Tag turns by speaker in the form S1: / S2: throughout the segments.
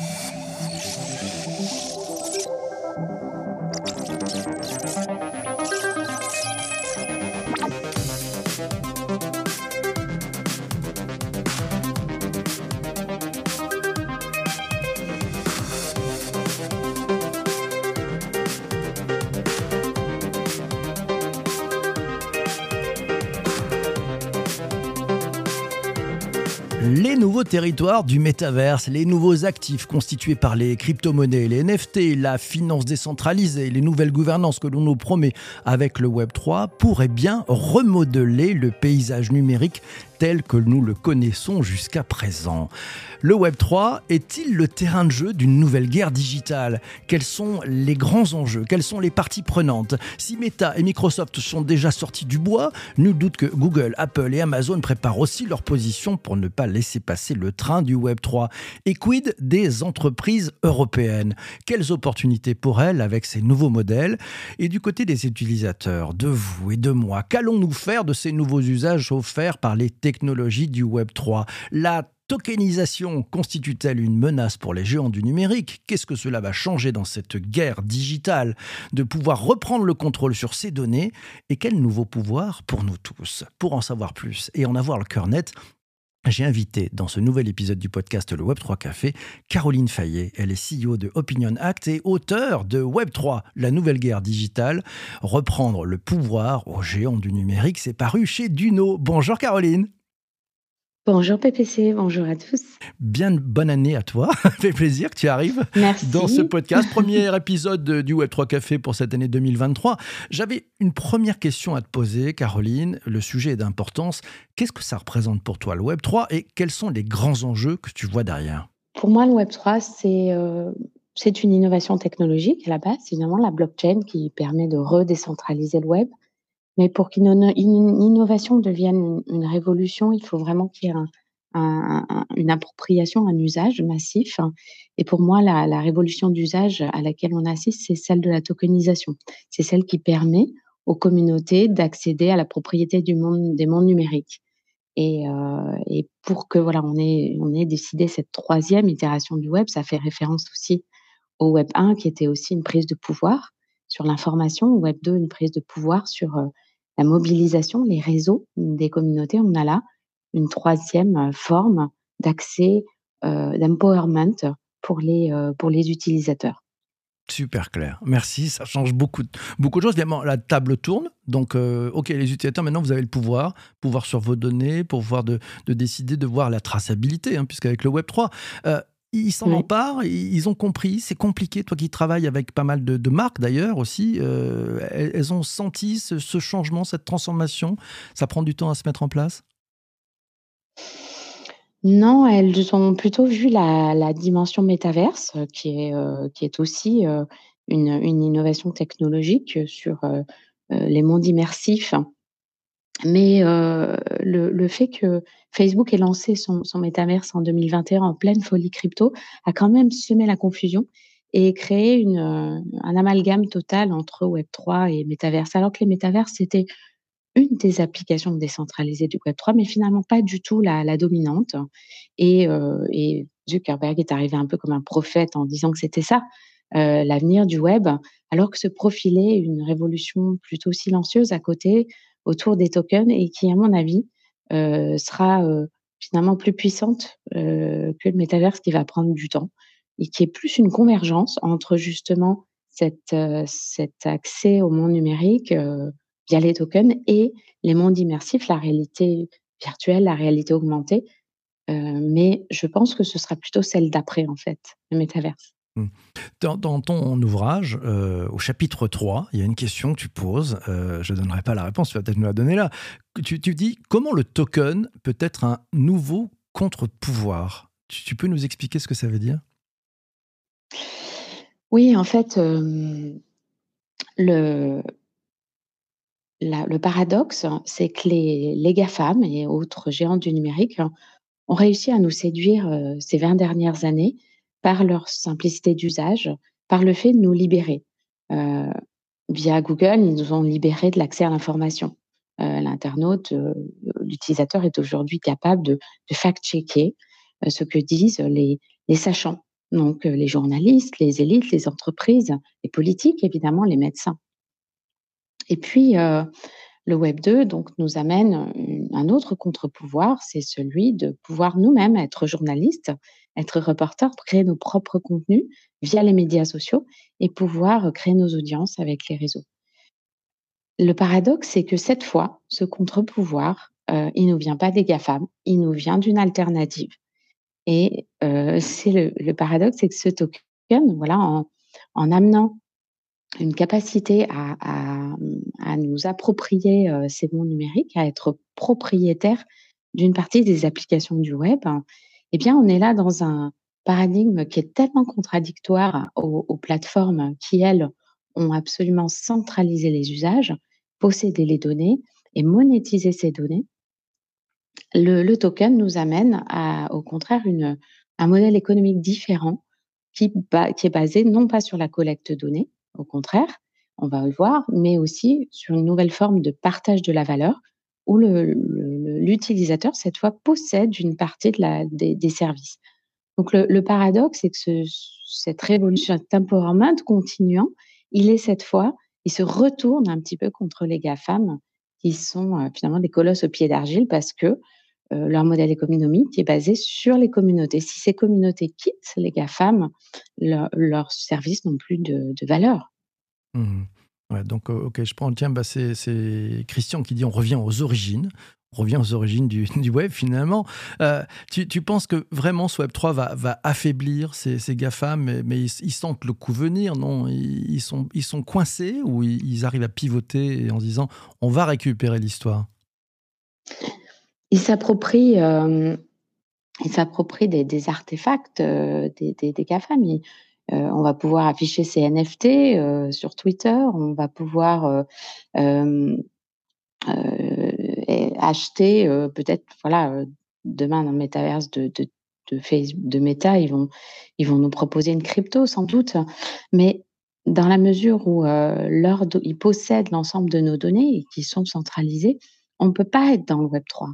S1: Thank you. Territoires du métaverse, les nouveaux actifs constitués par les crypto-monnaies, les NFT, la finance décentralisée, les nouvelles gouvernances que l'on nous promet avec le Web3 pourraient bien remodeler le paysage numérique tel que nous le connaissons jusqu'à présent. Le Web3 est-il le terrain de jeu d'une nouvelle guerre digitale? Quels sont les grands enjeux? Quelles sont les parties prenantes? Si Meta et Microsoft sont déjà sortis du bois, nous doute que Google, Apple et Amazon préparent aussi leur position pour ne pas laisser passer le train du Web3. Et quid des entreprises européennes? Quelles opportunités pour elles avec ces nouveaux modèles? Et du côté des utilisateurs, de vous et de moi, qu'allons-nous faire de ces nouveaux usages offerts par les technologies du Web3 La tokenisation constitue-t-elle une menace pour les géants du numérique? Qu'est-ce que cela va changer dans cette guerre digitale? De pouvoir reprendre le contrôle sur ces données Et quel nouveau pouvoir pour nous tous? Pour en savoir plus et en avoir le cœur net, j'ai invité dans ce nouvel épisode du podcast Le Web3 Café Caroline Fayet. Elle est CEO de Opinion Act et auteure de Web3, la nouvelle guerre digitale. Reprendre le pouvoir aux géants du numérique, c'est paru chez Duno. Bonjour Caroline.
S2: Bonjour PPC, bonjour à tous.
S1: Bien bonne année à toi. Ça fait plaisir que tu arrives dans ce podcast. Premier épisode du Web3 Café pour cette année 2023. J'avais une première question à te poser, Caroline. Le sujet est d'importance. Qu'est-ce que ça représente pour toi, le Web3, et quels sont les grands enjeux que tu vois derrière?
S2: Pour moi, le Web3, c'est euh, c'est une innovation technologique à la base. C'est évidemment la blockchain qui permet de redécentraliser le web. Mais pour qu'une innovation devienne une, révolution, il faut vraiment qu'il y ait une appropriation, un usage massif. Et pour moi, la, révolution d'usage à laquelle on assiste, c'est celle de la tokenisation. C'est celle qui permet aux communautés d'accéder à la propriété du monde, des mondes numériques. Et, euh, pour que voilà, on ait, décidé cette troisième itération du web, ça fait référence aussi au Web 1, qui était aussi une prise de pouvoir sur l'information, au Web 2, une prise de pouvoir sur euh, la mobilisation, les réseaux des communautés, on a là une troisième euh, forme d'accès, euh, d'empowerment pour les, euh, pour les utilisateurs.
S1: Super clair. Merci. Ça change beaucoup, beaucoup de choses. Évidemment, la table tourne. Donc, OK, les utilisateurs, maintenant, vous avez le pouvoir, pouvoir sur vos données, pouvoir de, de décider de voir la traçabilité, hein, puisqu'avec le Web3, ils s'en emparent, ils ont compris, c'est compliqué. Toi qui travailles avec pas mal de, marques d'ailleurs aussi, euh, elles, ont senti ce, changement, cette transformation. Ça prend du temps à se mettre en place?
S2: Non, elles ont plutôt vu la, dimension métaverse, qui est, euh, qui est aussi euh, une, une, innovation technologique sur les mondes immersifs mais le, fait que Facebook ait lancé son, son métaverse en 2021 en pleine folie crypto a quand même semé la confusion et créé une, un amalgame total entre Web3 et métaverse. Alors que les métaverses, c'était une des applications décentralisées du Web3, mais finalement pas du tout la, dominante. Et, et, Zuckerberg est arrivé un peu comme un prophète en disant que c'était ça, l'avenir du web, alors que se profilait une révolution plutôt silencieuse à côté, autour des tokens et qui, à mon avis, euh, sera euh, finalement plus puissante euh, que le métaverse qui va prendre du temps et qui est plus une convergence entre justement cet accès au monde numérique via les tokens et les mondes immersifs, la réalité virtuelle, la réalité augmentée. mais je pense que ce sera plutôt celle d'après, en fait, le métaverse.
S1: Dans, ton ouvrage, euh, au chapitre 3, il y a une question que tu poses. Euh, je ne donnerai pas la réponse, tu vas peut-être nous la donner là. Tu, dis comment le token peut être un nouveau contre-pouvoir? Tu, peux nous expliquer ce que ça veut dire?
S2: Oui, en fait, euh, le, le paradoxe, c'est que les, les GAFAM et autres géants du numérique ont réussi à nous séduire ces 20 dernières années par leur simplicité d'usage, par le fait de nous libérer. Euh, via Google, ils nous ont libérés de l'accès à l'information. Euh, l'internaute, euh, l'utilisateur est aujourd'hui capable de, fact-checker ce que disent les, les sachants. donc les journalistes, les élites, les entreprises, les politiques, évidemment, les médecins. Et puis, le Web 2 donc, nous amène un autre contre-pouvoir, c'est celui de pouvoir nous-mêmes être journalistes, être reporters, créer nos propres contenus via les médias sociaux et pouvoir créer nos audiences avec les réseaux. Le paradoxe, c'est que cette fois, ce contre-pouvoir, euh, il ne nous vient pas des GAFAM, il nous vient d'une alternative. Et euh, c'est le, paradoxe, c'est que ce token, voilà, en, amenant une capacité à, nous approprier euh, ces mondes numériques, à être propriétaire d'une partie des applications du web, eh bien, on est là dans un paradigme qui est tellement contradictoire aux plateformes qui, elles, ont absolument centralisé les usages, posséder les données et monétiser ces données, le, token nous amène à, au contraire, une, un modèle économique différent qui, qui est basé non pas sur la collecte de données, au contraire, on va le voir, mais aussi sur une nouvelle forme de partage de la valeur où l'utilisateur, cette fois, possède une partie des, services. Donc le, paradoxe, c'est que cette révolution temporellement continuant, il est cette fois il se retourne un petit peu contre les GAFAM, qui sont euh, finalement des colosses au pied d'argile parce que euh, leur modèle économique est basé sur les communautés. Si ces communautés quittent les GAFAM, leurs services n'ont plus de, valeur.
S1: Mmh. donc, ok, je prends. Tiens, bah, c'est Christian qui dit on revient aux origines on revient aux origines du, web finalement. Euh, tu, penses que vraiment ce Web 3 va, affaiblir ces, ces GAFAM, mais, ils, sentent le coup venir, non? Ils, sont, ils sont coincés ou ils, arrivent à pivoter en disant on va récupérer l'histoire?
S2: Ils s'approprient, euh, des, artefacts euh, des, des, GAFAM. on va pouvoir afficher ces NFT sur Twitter, on va pouvoir acheter euh, peut-être voilà euh, demain dans le métaverse de, Meta, ils vont, ils vont nous proposer une crypto sans doute, mais dans la mesure où euh, ils possèdent l'ensemble de nos données et qui sont centralisées, on ne peut pas être dans le Web 3.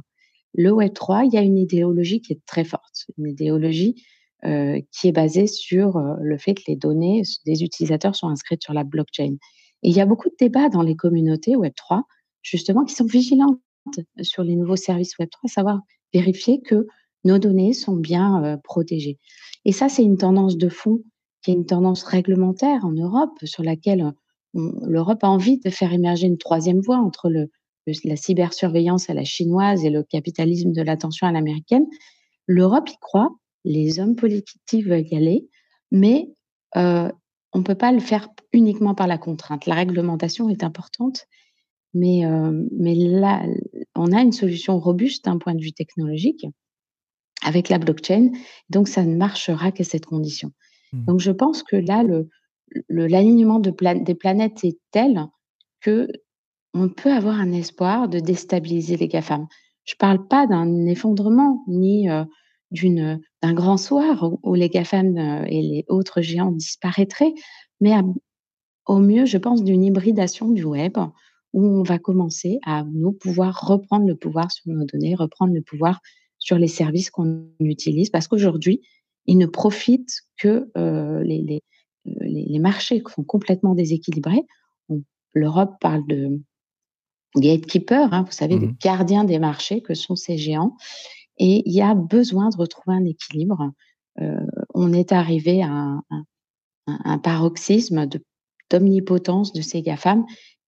S2: Le Web 3, il y a une idéologie qui est très forte, une idéologie euh, qui est basée sur le fait que les données des utilisateurs sont inscrites sur la blockchain. Et il y a beaucoup de débats dans les communautés Web 3, justement, qui sont vigilantes sur les nouveaux services Web3, savoir vérifier que nos données sont bien euh, protégées. Et ça, c'est une tendance de fond qui est une tendance réglementaire en Europe sur laquelle l'Europe a envie de faire émerger une troisième voie entre le, la cybersurveillance à la chinoise et le capitalisme de l'attention à l'américaine. L'Europe y croit, les hommes politiques veulent y aller, mais euh, on ne peut pas le faire uniquement par la contrainte. La réglementation est importante, mais, euh, mais là, on a une solution robuste d'un point de vue technologique avec la blockchain. Donc, ça ne marchera qu'à cette condition. Mmh. Donc, je pense que là, l'alignement de des planètes est tel que on peut avoir un espoir de déstabiliser les GAFAM. Je ne parle pas d'un effondrement ni euh, d'un grand soir où, les GAFAM euh, et les autres géants disparaîtraient, mais au mieux, je pense, d'une hybridation du web où on va commencer à nous pouvoir reprendre le pouvoir sur nos données, reprendre le pouvoir sur les services qu'on utilise, parce qu'aujourd'hui, ils ne profitent que euh, les, les, euh, les, marchés sont complètement déséquilibrés. L'Europe parle de gatekeeper, hein, vous savez, de mmh gardiens des marchés que sont ces géants. Et il y a besoin de retrouver un équilibre. Euh, on est arrivé à un, un paroxysme d'omnipotence de ces GAFAM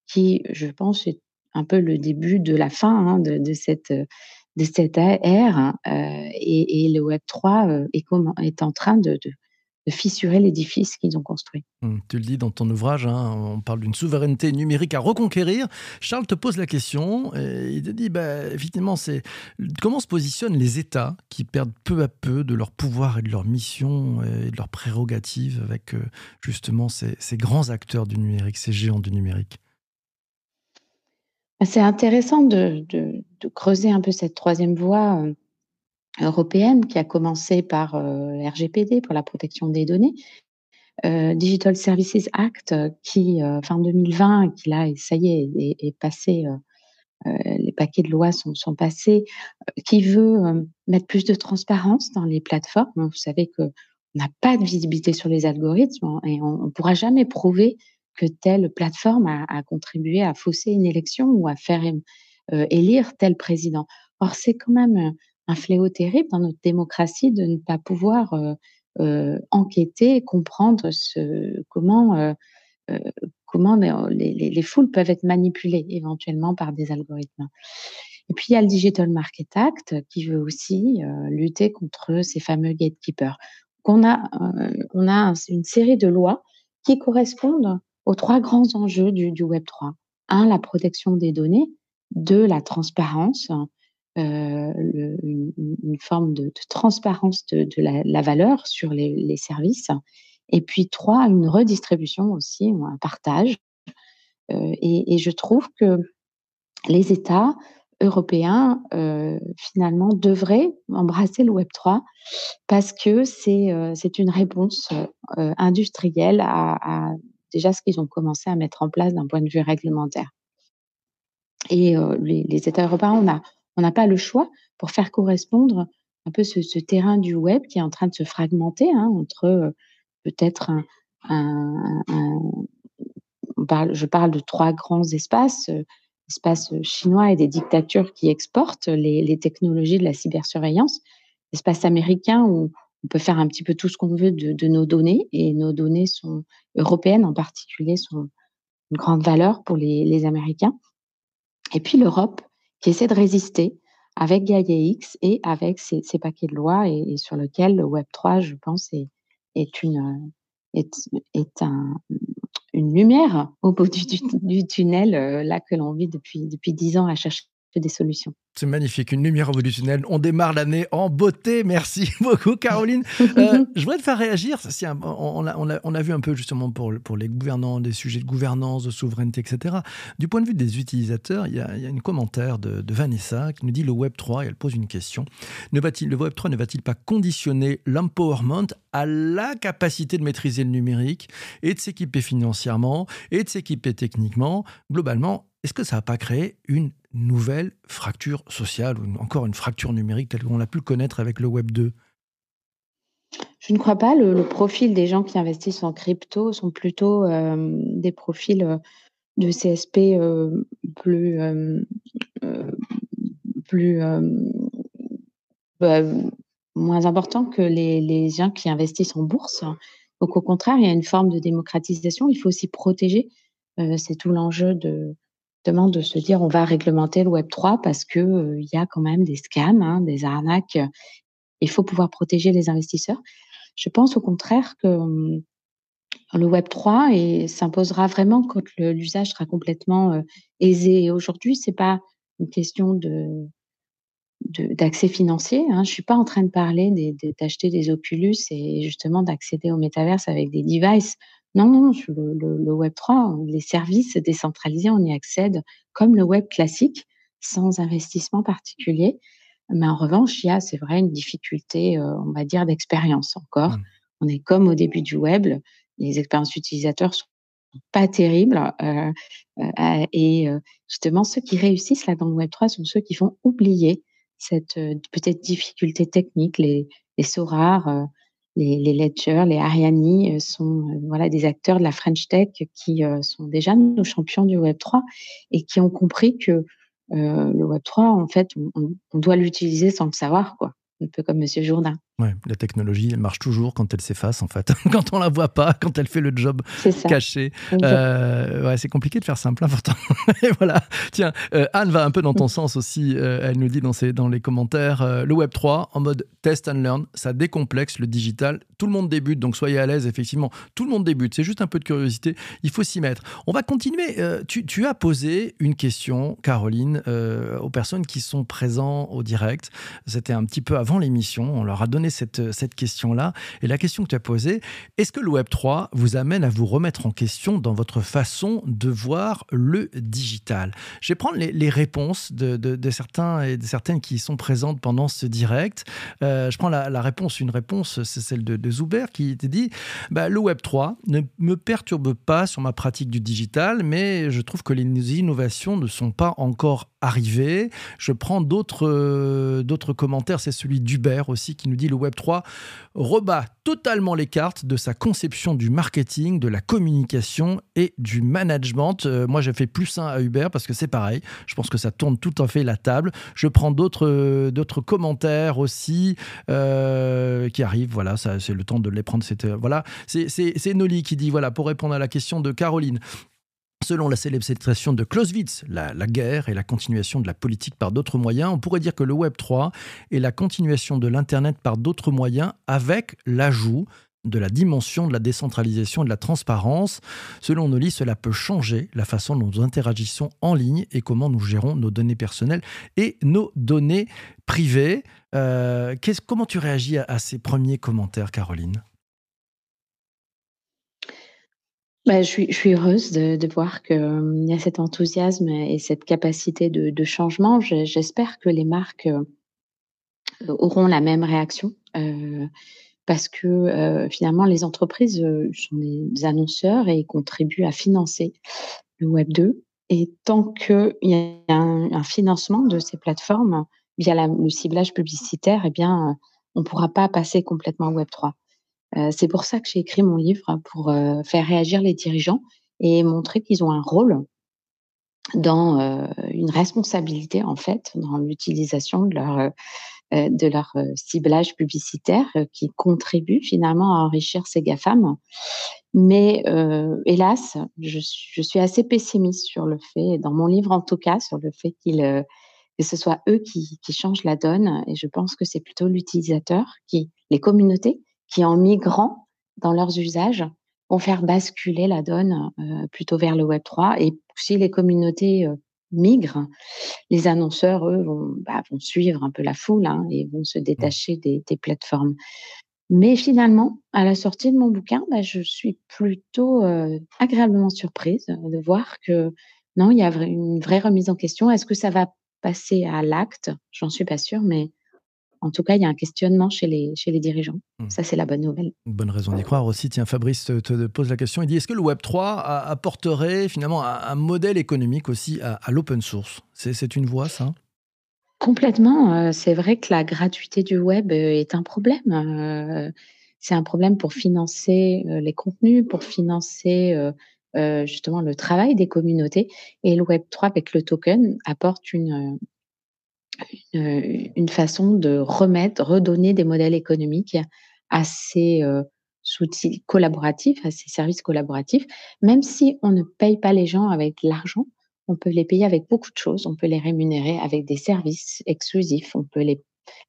S2: qui, je pense, est un peu le début de la fin hein, de, cette, de cette ère. Hein, euh, et, le Web 3 euh, est, est, en train de, fissurer l'édifice qu'ils ont construit.
S1: Hum, tu le dis dans ton ouvrage, hein, on parle d'une souveraineté numérique à reconquérir. Charles te pose la question, et il te dit, bah, effectivement, c'est comment se positionnent les États qui perdent peu à peu de leur pouvoir et de leur mission et de leurs prérogatives avec euh, justement ces, ces grands acteurs du numérique, ces géants du numérique?
S2: C'est intéressant de, creuser un peu cette troisième voie euh, européenne qui a commencé par euh, RGPD pour la protection des données, euh, Digital Services Act qui fin 2020, qui là, ça y est, est, passé. les paquets de lois sont, sont passés, qui veut mettre plus de transparence dans les plateformes. Vous savez que n'a pas de visibilité sur les algorithmes et on ne pourra jamais prouver que telle plateforme a, contribué à fausser une élection ou à faire euh, élire tel président. Or, c'est quand même un fléau terrible dans notre démocratie de ne pas pouvoir euh, euh, enquêter et comprendre ce, comment, comment les, les, foules peuvent être manipulées éventuellement par des algorithmes. Et puis, il y a le Digital Market Act qui veut aussi lutter contre ces fameux gatekeepers. On a, on a une série de lois qui correspondent aux trois grands enjeux du, Web 3. Un, la protection des données. Deux, la transparence, euh, une, forme de, transparence de, la, valeur sur les, services. Et puis trois, une redistribution aussi, un partage. Euh, et, je trouve que les États européens, euh, finalement, devraient embrasser le Web 3 parce que c'est c'est une réponse industrielle à déjà ce qu'ils ont commencé à mettre en place d'un point de vue réglementaire. Et euh, les, États européens, on n'a on pas le choix pour faire correspondre un peu ce, terrain du web qui est en train de se fragmenter hein, entre euh, peut-être un, je parle de trois grands espaces, euh, espace chinois et des dictatures qui exportent les, les technologies de la cybersurveillance, l'espace américain où on peut faire un petit peu tout ce qu'on veut de, nos données et nos données sont européennes en particulier sont une grande valeur pour les, Américains. Et puis l'Europe qui essaie de résister avec Gaia X et avec ces, paquets de lois et, sur lequel le Web 3, je pense, est, une est, est un, une lumière au bout du, du tunnel euh, là que l'on vit depuis depuis dix ans à chercher des solutions.
S1: C'est magnifique, une lumière tunnel. On démarre l'année en beauté. Merci beaucoup, Caroline. Euh, je voudrais te faire réagir. on, a, vu un peu justement pour, les gouvernants, des sujets de gouvernance, de souveraineté, etc. Du point de vue des utilisateurs, il y a, il y a un commentaire de, Vanessa qui nous dit le Web 3, et elle pose une question. Ne va-t-il, le Web 3 ne va-t-il pas conditionner l'empowerment à la capacité de maîtriser le numérique et de s'équiper financièrement et de s'équiper techniquement? Globalement, est-ce que ça n'a pas créé une nouvelle fracture sociale ou encore une fracture numérique telle qu'on l'a pu connaître avec le Web 2
S2: Je ne crois pas. Le, profil des gens qui investissent en crypto sont plutôt euh, des profils euh, de CSP euh, plus, plus bah, moins importants que les, les gens qui investissent en bourse. Donc au contraire, il y a une forme de démocratisation. Il faut aussi protéger. C'est tout l'enjeu de, de se dire on va réglementer le Web 3 parce que euh, il y a quand même des scams, hein, des arnaques. Il faut pouvoir protéger les investisseurs. Je pense au contraire que hum, le Web 3 s'imposera vraiment quand l'usage sera complètement euh, aisé. aujourd'hui, c'est pas une question de d'accès financier. Hein. Je suis pas en train de parler d'acheter des, des Oculus et justement d'accéder au métaverse avec des devices. Non, non, sur le, Web 3, les services décentralisés, on y accède comme le Web classique, sans investissement particulier. Mais en revanche, il y a, c'est vrai, une difficulté, euh, on va dire, d'expérience encore. Mmh. On est comme au début du web, les expériences utilisateurs sont pas terribles. Euh, euh, et justement, ceux qui réussissent là dans le Web 3 sont ceux qui font oublier cette peut-être difficulté technique, les, les sauts rares, les, Ledger, les Ariani euh, sont euh, voilà des acteurs de la French Tech qui euh, sont déjà nos champions du Web 3 et qui ont compris que le Web 3 en fait on, on doit l'utiliser sans le savoir quoi un peu comme Monsieur Jourdain.
S1: Ouais, la technologie, elle marche toujours quand elle s'efface, en fait. quand on la voit pas, quand elle fait le job caché. Euh, ouais, c'est compliqué de faire simple, important. Et voilà. Tiens, euh, Anne va un peu dans ton sens aussi. Euh, elle nous dit dans, ses, dans les commentaires le Web 3 en mode test and learn, ça décomplexe le digital. Tout le monde débute, donc soyez à l'aise, effectivement. Tout le monde débute. C'est juste un peu de curiosité. Il faut s'y mettre. On va continuer. Tu, tu, as posé une question, Caroline, aux personnes qui sont présentes au direct. C'était un petit peu avant l'émission. On leur a donné cette, cette question-là. Et la question que tu as posée, est-ce que le Web 3 vous amène à vous remettre en question dans votre façon de voir le digital? Je vais prendre les, réponses de, certains et de certaines qui sont présentes pendant ce direct. Euh, je prends la, réponse, une réponse, c'est celle de, de Zuber qui te dit bah, le Web 3 ne me perturbe pas sur ma pratique du digital, mais je trouve que les innovations ne sont pas encore arrivées. Je prends d'autres euh, commentaires, c'est celui d'Hubert aussi qui nous dit le Web3 rebat totalement les cartes de sa conception du marketing, de la communication et du management. Euh, moi, j'ai fait plus un à Hubert parce que c'est pareil. Je pense que ça tourne tout à fait la table. Je prends d'autres euh, commentaires aussi euh, qui arrivent. Voilà, c'est le temps de les prendre. Voilà, c'est Noli qui dit voilà pour répondre à la question de Caroline. Selon la célèbre citation de Clausewitz, la, guerre est la continuation de la politique par d'autres moyens. On pourrait dire que le Web 3 est la continuation de l'Internet par d'autres moyens avec l'ajout de la dimension de la décentralisation et de la transparence. Selon Noli, cela peut changer la façon dont nous interagissons en ligne et comment nous gérons nos données personnelles et nos données privées. Euh, comment tu réagis à ces premiers commentaires, Caroline?
S2: Bah, je suis heureuse de voir qu'il y a cet enthousiasme et cette capacité de changement. j'espère que les marques, euh, auront la même réaction, heu, parce que, finalement les entreprises, sont des annonceurs et contribuent à financer le web 2 et tant qu'il y a un financement de ces plateformes via le ciblage publicitaire et bien, on ne pourra pas passer complètement au web 3. C'est pour ça que j'ai écrit mon livre, pour faire réagir les dirigeants et montrer qu'ils ont un rôle dans une responsabilité en fait dans l'utilisation de leur de leur ciblage publicitaire qui contribue finalement à enrichir ces GAFAM. Mais hélas, je, je, suis assez pessimiste sur le fait, dans mon livre en tout cas, sur le fait qu'il que ce soit eux qui, qui changent la donne. Et je pense que c'est plutôt l'utilisateur, qui, les communautés, qui, en migrant dans leurs usages, vont faire basculer la donne euh, plutôt vers le Web 3. Et si les communautés euh, migrent, les annonceurs, eux, vont, bah, vont, suivre un peu la foule hein, et vont se mmh. détacher des, des, plateformes. Mais finalement, à la sortie de mon bouquin, bah, je suis plutôt euh, agréablement surprise de voir que non, il y a une vraie remise en question. Est-ce que ça va passer à l'acte? J'en suis pas sûre, mais en tout cas, il y a un questionnement chez les, chez les dirigeants. Mmh. Ça, c'est la bonne nouvelle.
S1: Une bonne raison d'y croire aussi. Tiens, Fabrice te, pose la question. Il dit est-ce que le Web 3 apporterait finalement un, modèle économique aussi à, l'open source? C'est une voie, ça?
S2: Complètement. Euh, c'est vrai que la gratuité du web euh, est un problème. Euh, c'est un problème pour financer les contenus, pour financer justement le travail des communautés. Et le Web 3 avec le token apporte une, une, façon de remettre, redonner des modèles économiques à ces euh, outils collaboratifs, à ces services collaboratifs. Même si on ne paye pas les gens avec l'argent, on peut les payer avec beaucoup de choses. On peut les rémunérer avec des services exclusifs, on peut les,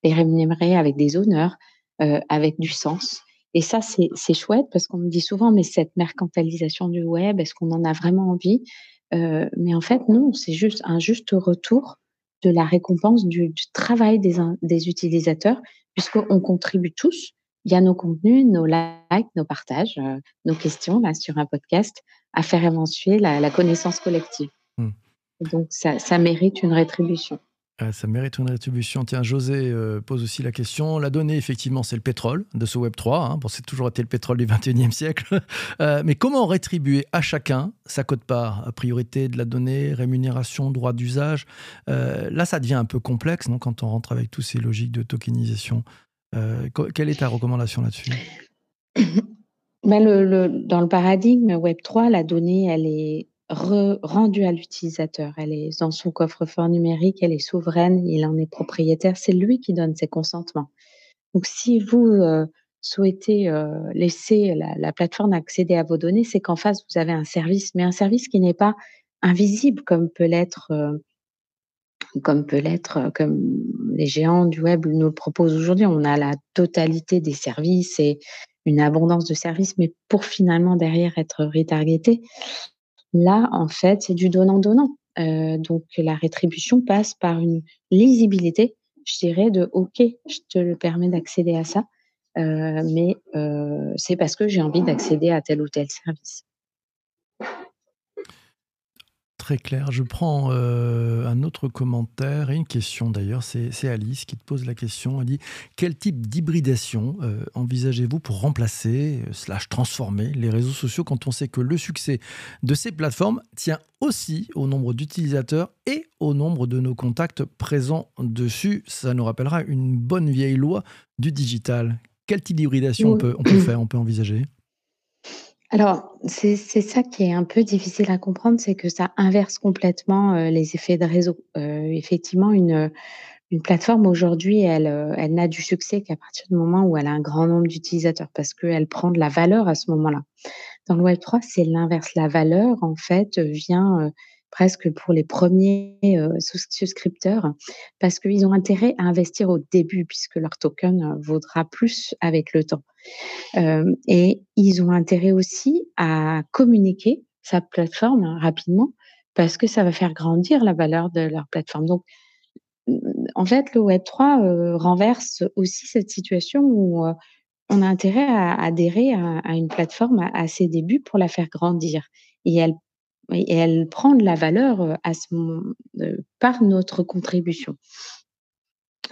S2: les rémunérer avec des honneurs, euh, avec du sens. Et ça, c'est chouette parce qu'on me dit souvent, mais cette mercantilisation du web, est-ce qu'on en a vraiment envie? Euh, Mais en fait, non, c'est juste un juste retour de la récompense du, travail des, des utilisateurs, puisqu'on contribue tous il y a nos contenus, nos likes, nos partages, euh, nos questions là, sur un podcast, à faire éventuer la, connaissance collective. Mmh. Donc, ça, ça mérite une rétribution.
S1: Ça mérite une rétribution. Tiens, José euh, pose aussi la question. La donnée, effectivement, c'est le pétrole de ce Web 3. Hein. Bon, c'est toujours été le pétrole du 21e siècle. Euh, mais comment rétribuer à chacun sa cote-part? Priorité de la donnée, rémunération, droit d'usage. Euh, là, ça devient un peu complexe non, quand on rentre avec toutes ces logiques de tokenisation. quelle est ta recommandation là-dessus?
S2: Ben Dans le paradigme Web 3, la donnée, elle est rendue à l'utilisateur. Elle est dans son coffre-fort numérique, elle est souveraine, il en est propriétaire, c'est lui qui donne ses consentements. Donc si vous euh, souhaitez euh, laisser la, la, plateforme accéder à vos données, c'est qu'en face, vous avez un service, mais un service qui n'est pas invisible comme peut l'être euh, comme peut l'être, comme les géants du web nous le proposent aujourd'hui. On a la totalité des services et une abondance de services, mais pour finalement derrière être retargeté, Là, en fait, c'est du donnant-donnant. Euh, donc, la rétribution passe par une lisibilité, je dirais, de OK, je te le permets d'accéder à ça, euh, mais euh, c'est parce que j'ai envie d'accéder à tel ou tel service.
S1: Très clair. Je prends euh, un autre commentaire et une question d'ailleurs. C'est Alice qui te pose la question. Elle dit Quel type d'hybridation euh, envisagez-vous pour remplacer, euh, slash transformer les réseaux sociaux quand on sait que le succès de ces plateformes tient aussi au nombre d'utilisateurs et au nombre de nos contacts présents dessus? Ça nous rappellera une bonne vieille loi du digital. Quel type d'hybridation on peut, on peut faire, on peut envisager?
S2: Alors, c'est ça qui est un peu difficile à comprendre, c'est que ça inverse complètement, euh, les effets de réseau. Euh, effectivement, une, une plateforme aujourd'hui, elle, euh, elle n'a du succès qu'à partir du moment où elle a un grand nombre d'utilisateurs parce qu'elle prend de la valeur à ce moment-là. Dans le Web 3, c'est l'inverse. La valeur, en fait, vient, presque pour les premiers souscripteurs parce qu'ils ont intérêt à investir au début puisque leur token vaudra plus avec le temps. et ils ont intérêt aussi à communiquer sa plateforme rapidement parce que ça va faire grandir la valeur de leur plateforme. Donc, en fait, le Web3 renverse aussi cette situation où on a intérêt à adhérer à, une plateforme à, à, ses débuts pour la faire grandir. Et elle et elle prend de la valeur par notre contribution.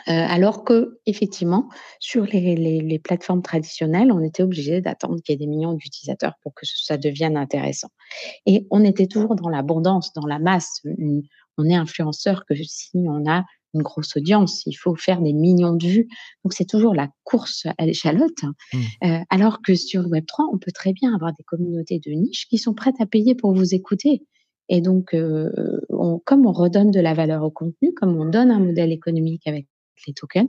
S2: Alors que, effectivement, sur les, plateformes traditionnelles, on était obligé d'attendre qu'il y ait des millions d'utilisateurs pour que ça devienne intéressant. Et on était toujours dans l'abondance, dans la masse. On est influenceur que si on a une grosse audience, il faut faire des millions de vues. Donc c'est toujours la course à l'échalote. Mmh. Euh, alors que sur le Web 3, on peut très bien avoir des communautés de niche qui sont prêtes à payer pour vous écouter. Et donc, euh, on, comme on redonne de la valeur au contenu, comme on donne un modèle économique avec les tokens,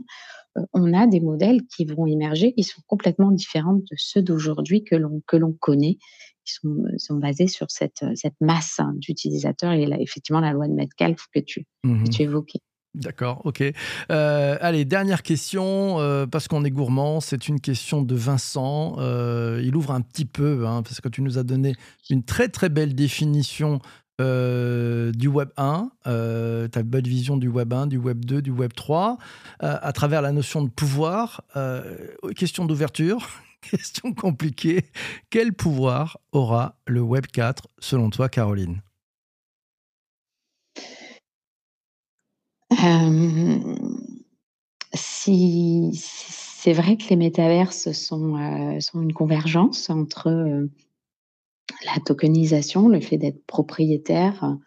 S2: euh, on a des modèles qui vont émerger qui sont complètement différents de ceux d'aujourd'hui que l'on que l'on connaît, qui sont, sont basés sur cette, cette masse hein, d'utilisateurs et là, effectivement la loi de Metcalfe que tu, que mmh tu évoquais.
S1: D'accord, ok. Euh, allez, dernière question, euh, parce qu'on est gourmand, c'est une question de Vincent. Euh, il ouvre un petit peu, hein, parce que tu nous as donné une très très belle définition du Web 1, ta belle vision du Web 1, du Web 2, du Web 3, à travers la notion de pouvoir. question d'ouverture, question compliquée. Quel pouvoir aura le Web 4 selon toi, Caroline?
S2: Si c'est vrai que les métaverses sont, sont une convergence entre, la tokenisation, le fait d'être propriétaire,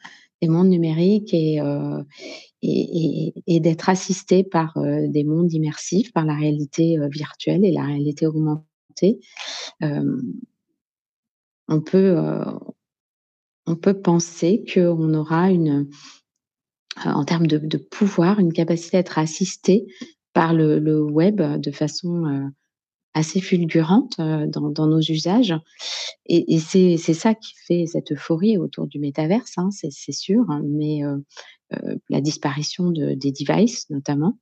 S2: des mondes numériques et et d'être assisté par, des mondes immersifs, par la réalité, virtuelle et la réalité augmentée. on peut, on peut penser qu'on aura une euh, en termes de, pouvoir, une capacité à être assisté par le, web de façon euh, assez fulgurante euh, dans, nos usages. Et, c'est ça qui fait cette euphorie autour du métaverse, hein, c'est sûr, hein, mais la disparition de, des devices notamment,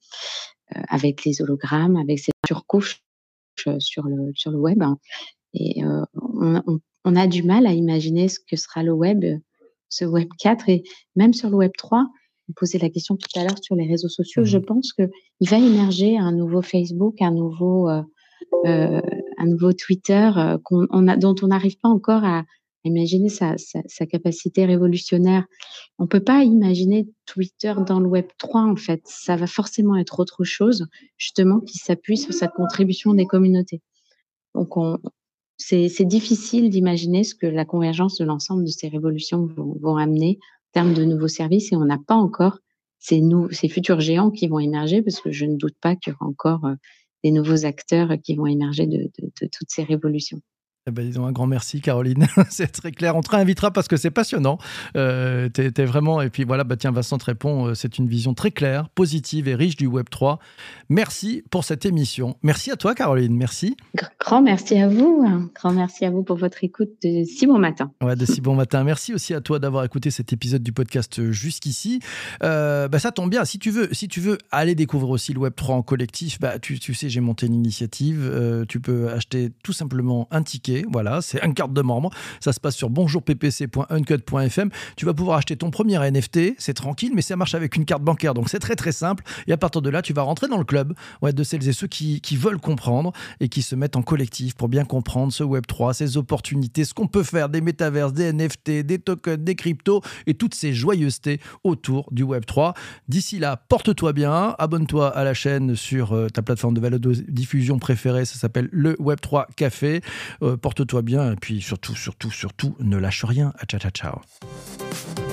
S2: avec les hologrammes, avec cette surcouche sur le, sur le web. Hein. et on, on, a du mal à imaginer ce que sera le web, ce web 4, et même sur le web 3, posez la question tout à l'heure sur les réseaux sociaux, je mmh pense qu'il va émerger un nouveau Facebook, un nouveau, euh, euh, un nouveau Twitter euh, on a, dont on n'arrive pas encore à, imaginer sa, sa, capacité révolutionnaire. On peut pas imaginer Twitter dans le Web 3, en fait. Ça va forcément être autre chose, justement, qui s'appuie sur cette contribution des communautés. Donc, c'est difficile d'imaginer ce que la convergence de l'ensemble de ces révolutions vont, vont amener de nouveaux services et on n'a pas encore ces, ces futurs géants qui vont émerger parce que je ne doute pas qu'il y aura encore euh, des nouveaux acteurs qui vont émerger de toutes ces révolutions.
S1: Eh ben, disons un grand merci, Caroline. c'est très clair. On te réinvitera parce que c'est passionnant. Euh, tu es, vraiment. Et puis voilà, bah tiens, Vincent te répond. Euh, c'est une vision très claire, positive et riche du Web 3. Merci pour cette émission. Merci à toi, Caroline. Merci.
S2: Grand merci à vous. Grand merci à vous pour votre écoute de si bon matin.
S1: Ouais, de si bon matin. Merci aussi à toi d'avoir écouté cet épisode du podcast jusqu'ici. Euh, bah, ça tombe bien. Si tu veux, si tu veux aller découvrir aussi le Web 3 en collectif, bah, tu, tu sais, j'ai monté une initiative. tu peux acheter tout simplement un ticket Voilà, c'est un carte de membre. Ça se passe sur bonjourppc.uncut.fm. Tu vas pouvoir acheter ton premier NFT. C'est tranquille, mais ça marche avec une carte bancaire. Donc c'est très très simple. Et à partir de là, tu vas rentrer dans le club ouais, de celles et ceux qui, qui veulent comprendre et qui se mettent en collectif pour bien comprendre ce Web3, ses opportunités, ce qu'on peut faire des métaverses, des NFT, des tokens, des cryptos et toutes ces joyeusetés autour du Web3. D'ici là, porte-toi bien, abonne-toi à la chaîne sur euh, ta plateforme de diffusion préférée, ça s'appelle le Web3 Café. Euh, porte-toi bien et puis surtout, surtout, surtout, ne lâche rien. Ciao, ciao, ciao.